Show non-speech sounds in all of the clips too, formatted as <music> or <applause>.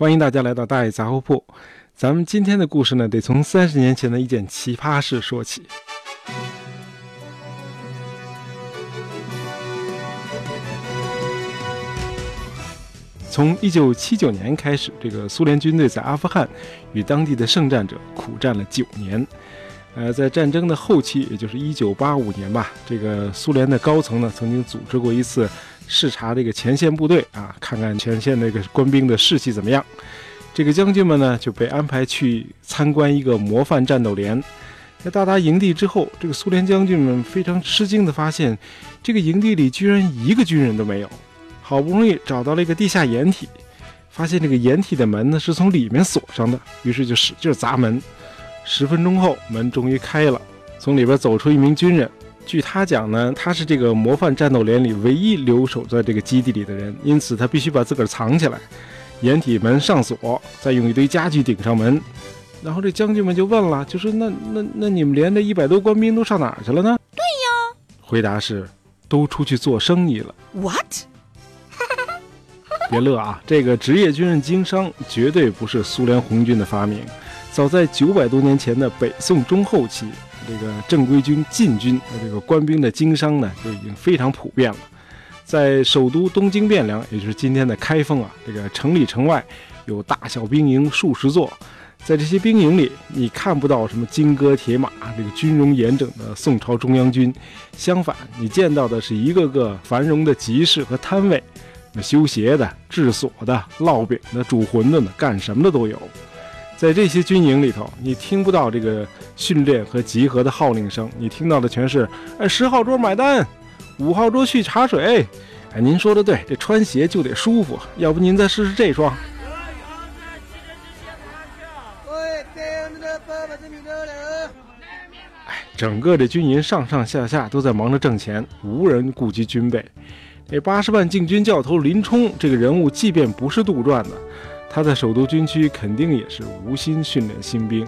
欢迎大家来到大爷杂货铺。咱们今天的故事呢，得从三十年前的一件奇葩事说起。从一九七九年开始，这个苏联军队在阿富汗与当地的圣战者苦战了九年。呃，在战争的后期，也就是一九八五年吧，这个苏联的高层呢，曾经组织过一次视察这个前线部队啊，看看前线那个官兵的士气怎么样。这个将军们呢，就被安排去参观一个模范战斗连。在到达营地之后，这个苏联将军们非常吃惊地发现，这个营地里居然一个军人都没有。好不容易找到了一个地下掩体，发现这个掩体的门呢是从里面锁上的，于是就使劲砸门。十分钟后，门终于开了，从里边走出一名军人。据他讲呢，他是这个模范战斗连里唯一留守在这个基地里的人，因此他必须把自个儿藏起来。掩体门上锁，再用一堆家具顶上门。然后这将军们就问了，就说：“那那那你们连这一百多官兵都上哪儿去了呢？”对呀，回答是：都出去做生意了。What？<laughs> 别乐啊，这个职业军人经商绝对不是苏联红军的发明。早在九百多年前的北宋中后期，这个正规军禁军的这个官兵的经商呢，就已经非常普遍了。在首都东京汴梁，也就是今天的开封啊，这个城里城外有大小兵营数十座。在这些兵营里，你看不到什么金戈铁马、这个军容严整的宋朝中央军，相反，你见到的是一个个繁荣的集市和摊位，那修鞋的、制锁的、烙饼的、煮馄饨的，干什么的都有。在这些军营里头，你听不到这个训练和集合的号令声，你听到的全是“哎，十号桌买单，五号桌去茶水。”哎，您说的对，这穿鞋就得舒服，要不您再试试这双。哎，整个这军营上上下下都在忙着挣钱，无人顾及军备。这八十万禁军教头林冲这个人物，即便不是杜撰的。他在首都军区肯定也是无心训练新兵，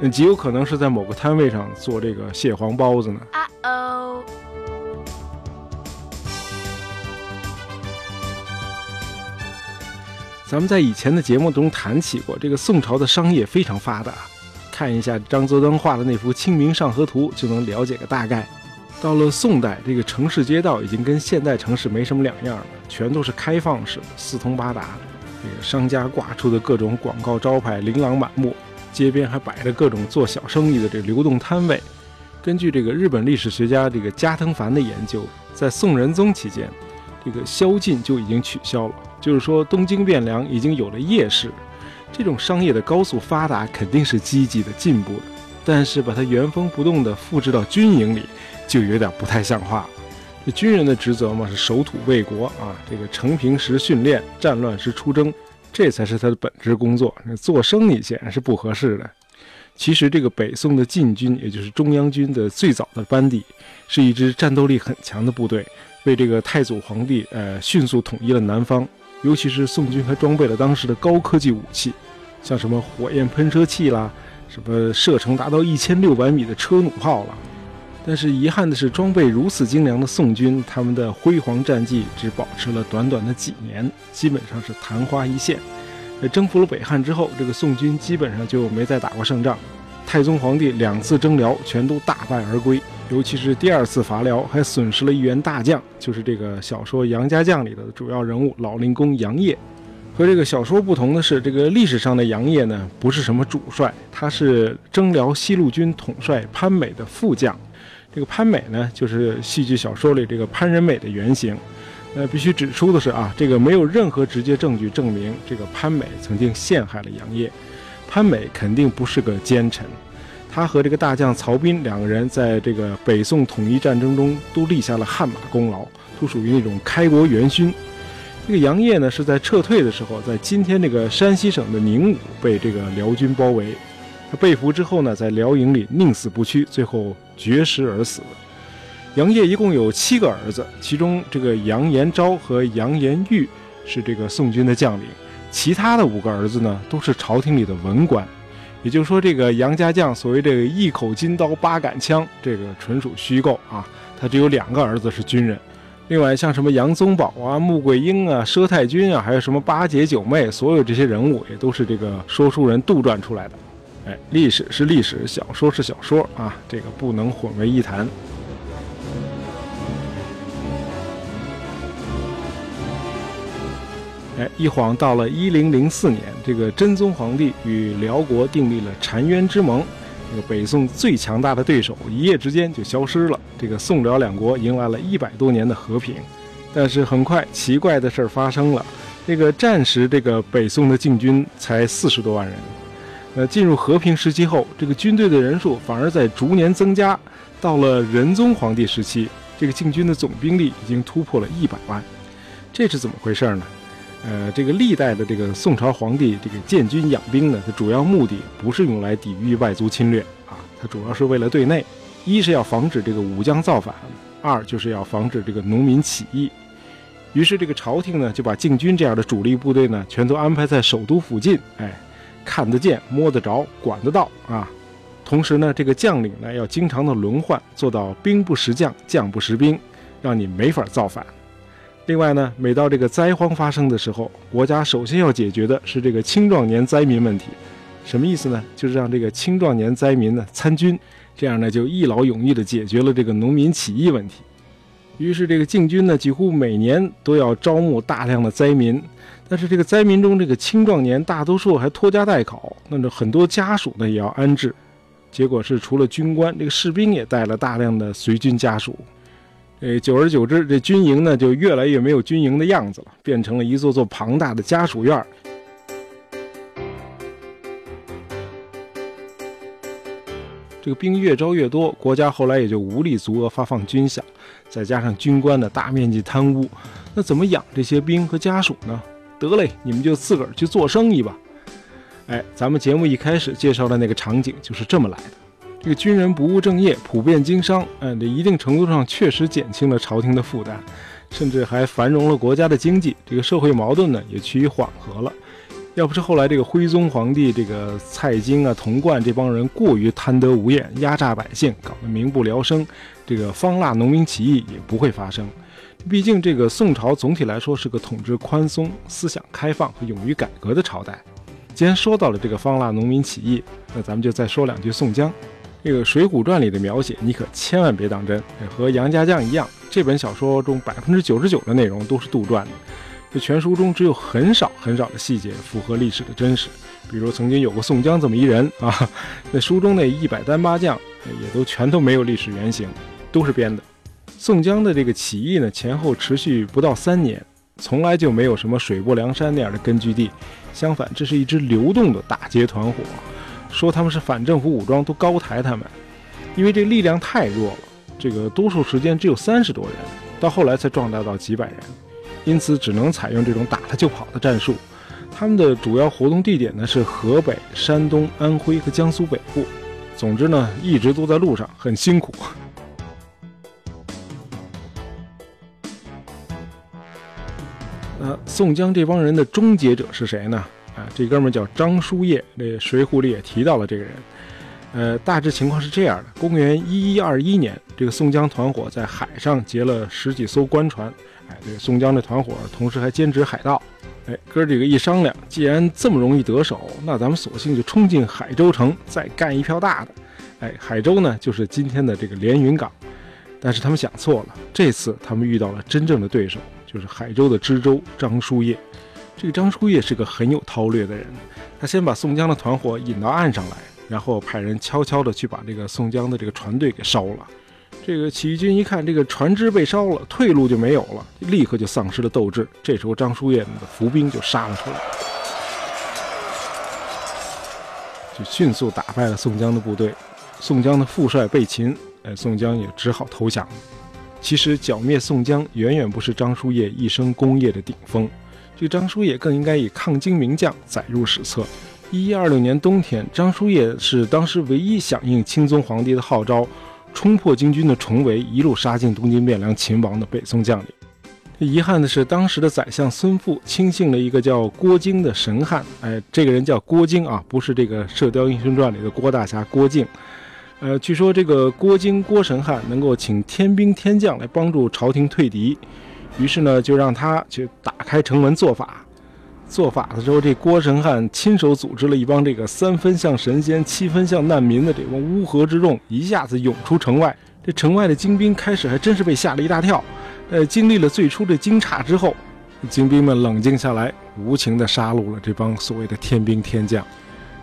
嗯，极有可能是在某个摊位上做这个蟹黄包子呢。啊哦！咱们在以前的节目中谈起过，这个宋朝的商业非常发达，看一下张择端画的那幅《清明上河图》就能了解个大概。到了宋代，这个城市街道已经跟现代城市没什么两样了，全都是开放式的，四通八达。这个商家挂出的各种广告招牌琳琅满目，街边还摆着各种做小生意的这流动摊位。根据这个日本历史学家这个加藤凡的研究，在宋仁宗期间，这个宵禁就已经取消了，就是说东京汴梁已经有了夜市。这种商业的高速发达肯定是积极的进步的，但是把它原封不动地复制到军营里，就有点不太像话了。这军人的职责嘛，是守土卫国啊。这个成平时训练，战乱时出征，这才是他的本职工作。那做生意显然是不合适的。其实，这个北宋的禁军，也就是中央军的最早的班底，是一支战斗力很强的部队，为这个太祖皇帝呃迅速统一了南方。尤其是宋军还装备了当时的高科技武器，像什么火焰喷射器啦，什么射程达到一千六百米的车弩炮了。但是遗憾的是，装备如此精良的宋军，他们的辉煌战绩只保持了短短的几年，基本上是昙花一现。在征服了北汉之后，这个宋军基本上就没再打过胜仗。太宗皇帝两次征辽全都大败而归，尤其是第二次伐辽，还损失了一员大将，就是这个小说《杨家将》里的主要人物老令公杨业。和这个小说不同的是，这个历史上的杨业呢，不是什么主帅，他是征辽西路军统帅潘美的副将。这个潘美呢，就是戏剧小说里这个潘仁美的原型。那必须指出的是啊，这个没有任何直接证据证明这个潘美曾经陷害了杨业。潘美肯定不是个奸臣，他和这个大将曹彬两个人在这个北宋统一战争中都立下了汗马功劳，都属于那种开国元勋。这个杨业呢，是在撤退的时候，在今天这个山西省的宁武被这个辽军包围。他被俘之后呢，在辽营里宁死不屈，最后绝食而死。杨业一共有七个儿子，其中这个杨延昭和杨延玉是这个宋军的将领，其他的五个儿子呢都是朝廷里的文官。也就是说，这个杨家将所谓这个一口金刀八杆枪，这个纯属虚构啊。他只有两个儿子是军人，另外，像什么杨宗保啊、穆桂英啊、佘太君啊，还有什么八姐九妹，所有这些人物也都是这个说书人杜撰出来的。哎，历史是历史，小说是小说啊，这个不能混为一谈。哎，一晃到了一零零四年，这个真宗皇帝与辽国订立了澶渊之盟。这个北宋最强大的对手一夜之间就消失了，这个宋辽两国迎来了一百多年的和平。但是很快，奇怪的事儿发生了。这个战时，这个北宋的禁军才四十多万人。呃，进入和平时期后，这个军队的人数反而在逐年增加。到了仁宗皇帝时期，这个禁军的总兵力已经突破了一百万。这是怎么回事呢？呃，这个历代的这个宋朝皇帝这个建军养兵呢，它主要目的不是用来抵御外族侵略啊，它主要是为了对内，一是要防止这个武将造反，二就是要防止这个农民起义。于是这个朝廷呢，就把禁军这样的主力部队呢，全都安排在首都附近，哎，看得见、摸得着、管得到啊。同时呢，这个将领呢，要经常的轮换，做到兵不识将，将不识兵，让你没法造反。另外呢，每到这个灾荒发生的时候，国家首先要解决的是这个青壮年灾民问题。什么意思呢？就是让这个青壮年灾民呢参军，这样呢就一劳永逸地解决了这个农民起义问题。于是这个禁军呢，几乎每年都要招募大量的灾民，但是这个灾民中这个青壮年大多数还拖家带口，那这很多家属呢也要安置。结果是除了军官，这个士兵也带了大量的随军家属。呃，久而久之，这军营呢就越来越没有军营的样子了，变成了一座座庞大的家属院儿这个兵越招越多，国家后来也就无力足额发放军饷，再加上军官的大面积贪污，那怎么养这些兵和家属呢？得嘞，你们就自个儿去做生意吧。哎，咱们节目一开始介绍的那个场景就是这么来的。这个军人不务正业，普遍经商，嗯，这一定程度上确实减轻了朝廷的负担，甚至还繁荣了国家的经济。这个社会矛盾呢，也趋于缓和了。要不是后来这个徽宗皇帝这个蔡京啊、童贯这帮人过于贪得无厌，压榨百姓，搞得民不聊生，这个方腊农民起义也不会发生。毕竟这个宋朝总体来说是个统治宽松、思想开放和勇于改革的朝代。既然说到了这个方腊农民起义，那咱们就再说两句宋江。这个《水浒传》里的描写，你可千万别当真。和杨家将一样，这本小说中百分之九十九的内容都是杜撰的。这全书中只有很少很少的细节符合历史的真实。比如曾经有过宋江这么一人啊，那书中那一百单八将也都全都没有历史原型，都是编的。宋江的这个起义呢，前后持续不到三年，从来就没有什么水泊梁山那样的根据地。相反，这是一支流动的大街团伙。说他们是反政府武装，都高抬他们，因为这力量太弱了，这个多数时间只有三十多人，到后来才壮大到几百人，因此只能采用这种打他就跑的战术。他们的主要活动地点呢是河北、山东、安徽和江苏北部，总之呢一直都在路上，很辛苦。那 <laughs> 宋江这帮人的终结者是谁呢？啊，这哥们叫张叔夜，这《水浒》里也提到了这个人。呃，大致情况是这样的：公元一一二一年，这个宋江团伙在海上劫了十几艘官船。哎，这个宋江的团伙同时还兼职海盗。哎，哥几个一商量，既然这么容易得手，那咱们索性就冲进海州城，再干一票大的。哎，海州呢，就是今天的这个连云港。但是他们想错了，这次他们遇到了真正的对手，就是海州的知州张叔夜。这个张叔夜是个很有韬略的人，他先把宋江的团伙引到岸上来，然后派人悄悄地去把这个宋江的这个船队给烧了。这个起义军一看这个船只被烧了，退路就没有了，立刻就丧失了斗志。这时候张叔夜的伏兵就杀了出来，就迅速打败了宋江的部队。宋江的副帅被擒，哎，宋江也只好投降。其实剿灭宋江远远不是张叔夜一生功业的顶峰。这张叔夜更应该以抗金名将载入史册。一一二六年冬天，张叔夜是当时唯一响应钦宗皇帝的号召，冲破金军的重围，一路杀进东京汴梁擒王的北宋将领。遗憾的是，当时的宰相孙富轻信了一个叫郭靖的神汉。哎，这个人叫郭靖啊，不是这个《射雕英雄传》里的郭大侠郭靖。呃，据说这个郭京郭神汉能够请天兵天将来帮助朝廷退敌，于是呢就让他去打开城门做法。做法的时候，这郭神汉亲手组织了一帮这个三分像神仙、七分像难民的这帮乌合之众，一下子涌出城外。这城外的精兵开始还真是被吓了一大跳。呃，经历了最初的惊诧之后，精兵们冷静下来，无情地杀戮了这帮所谓的天兵天将。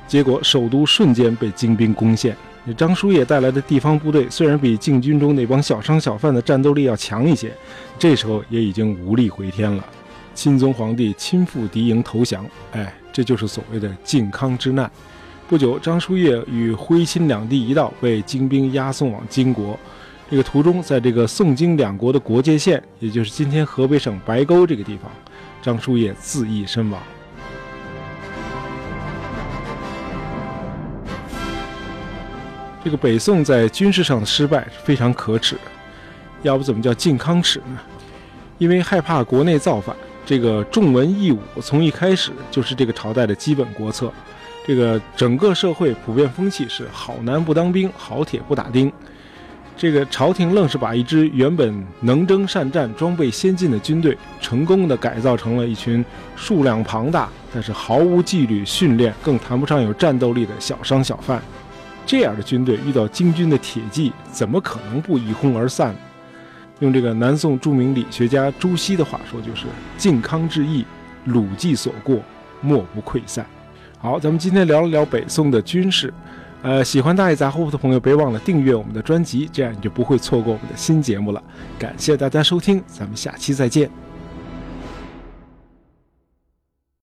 结果，首都瞬间被精兵攻陷。张叔夜带来的地方部队虽然比禁军中那帮小商小贩的战斗力要强一些，这时候也已经无力回天了。钦宗皇帝亲赴敌营投降，哎，这就是所谓的靖康之难。不久，张叔夜与徽钦两地一道被金兵押送往金国。这个途中，在这个宋金两国的国界线，也就是今天河北省白沟这个地方，张叔夜自缢身亡。这个北宋在军事上的失败是非常可耻，要不怎么叫靖康耻呢？因为害怕国内造反。这个重文抑武从一开始就是这个朝代的基本国策。这个整个社会普遍风气是好男不当兵，好铁不打钉。这个朝廷愣是把一支原本能征善战、装备先进的军队，成功的改造成了一群数量庞大但是毫无纪律训练，更谈不上有战斗力的小商小贩。这样的军队遇到金军的铁骑，怎么可能不一哄而散？用这个南宋著名理学家朱熹的话说，就是“靖康之役，鲁计所过，莫不溃散”。好，咱们今天聊了聊北宋的军事。呃，喜欢大爷杂货铺的朋友，别忘了订阅我们的专辑，这样你就不会错过我们的新节目了。感谢大家收听，咱们下期再见。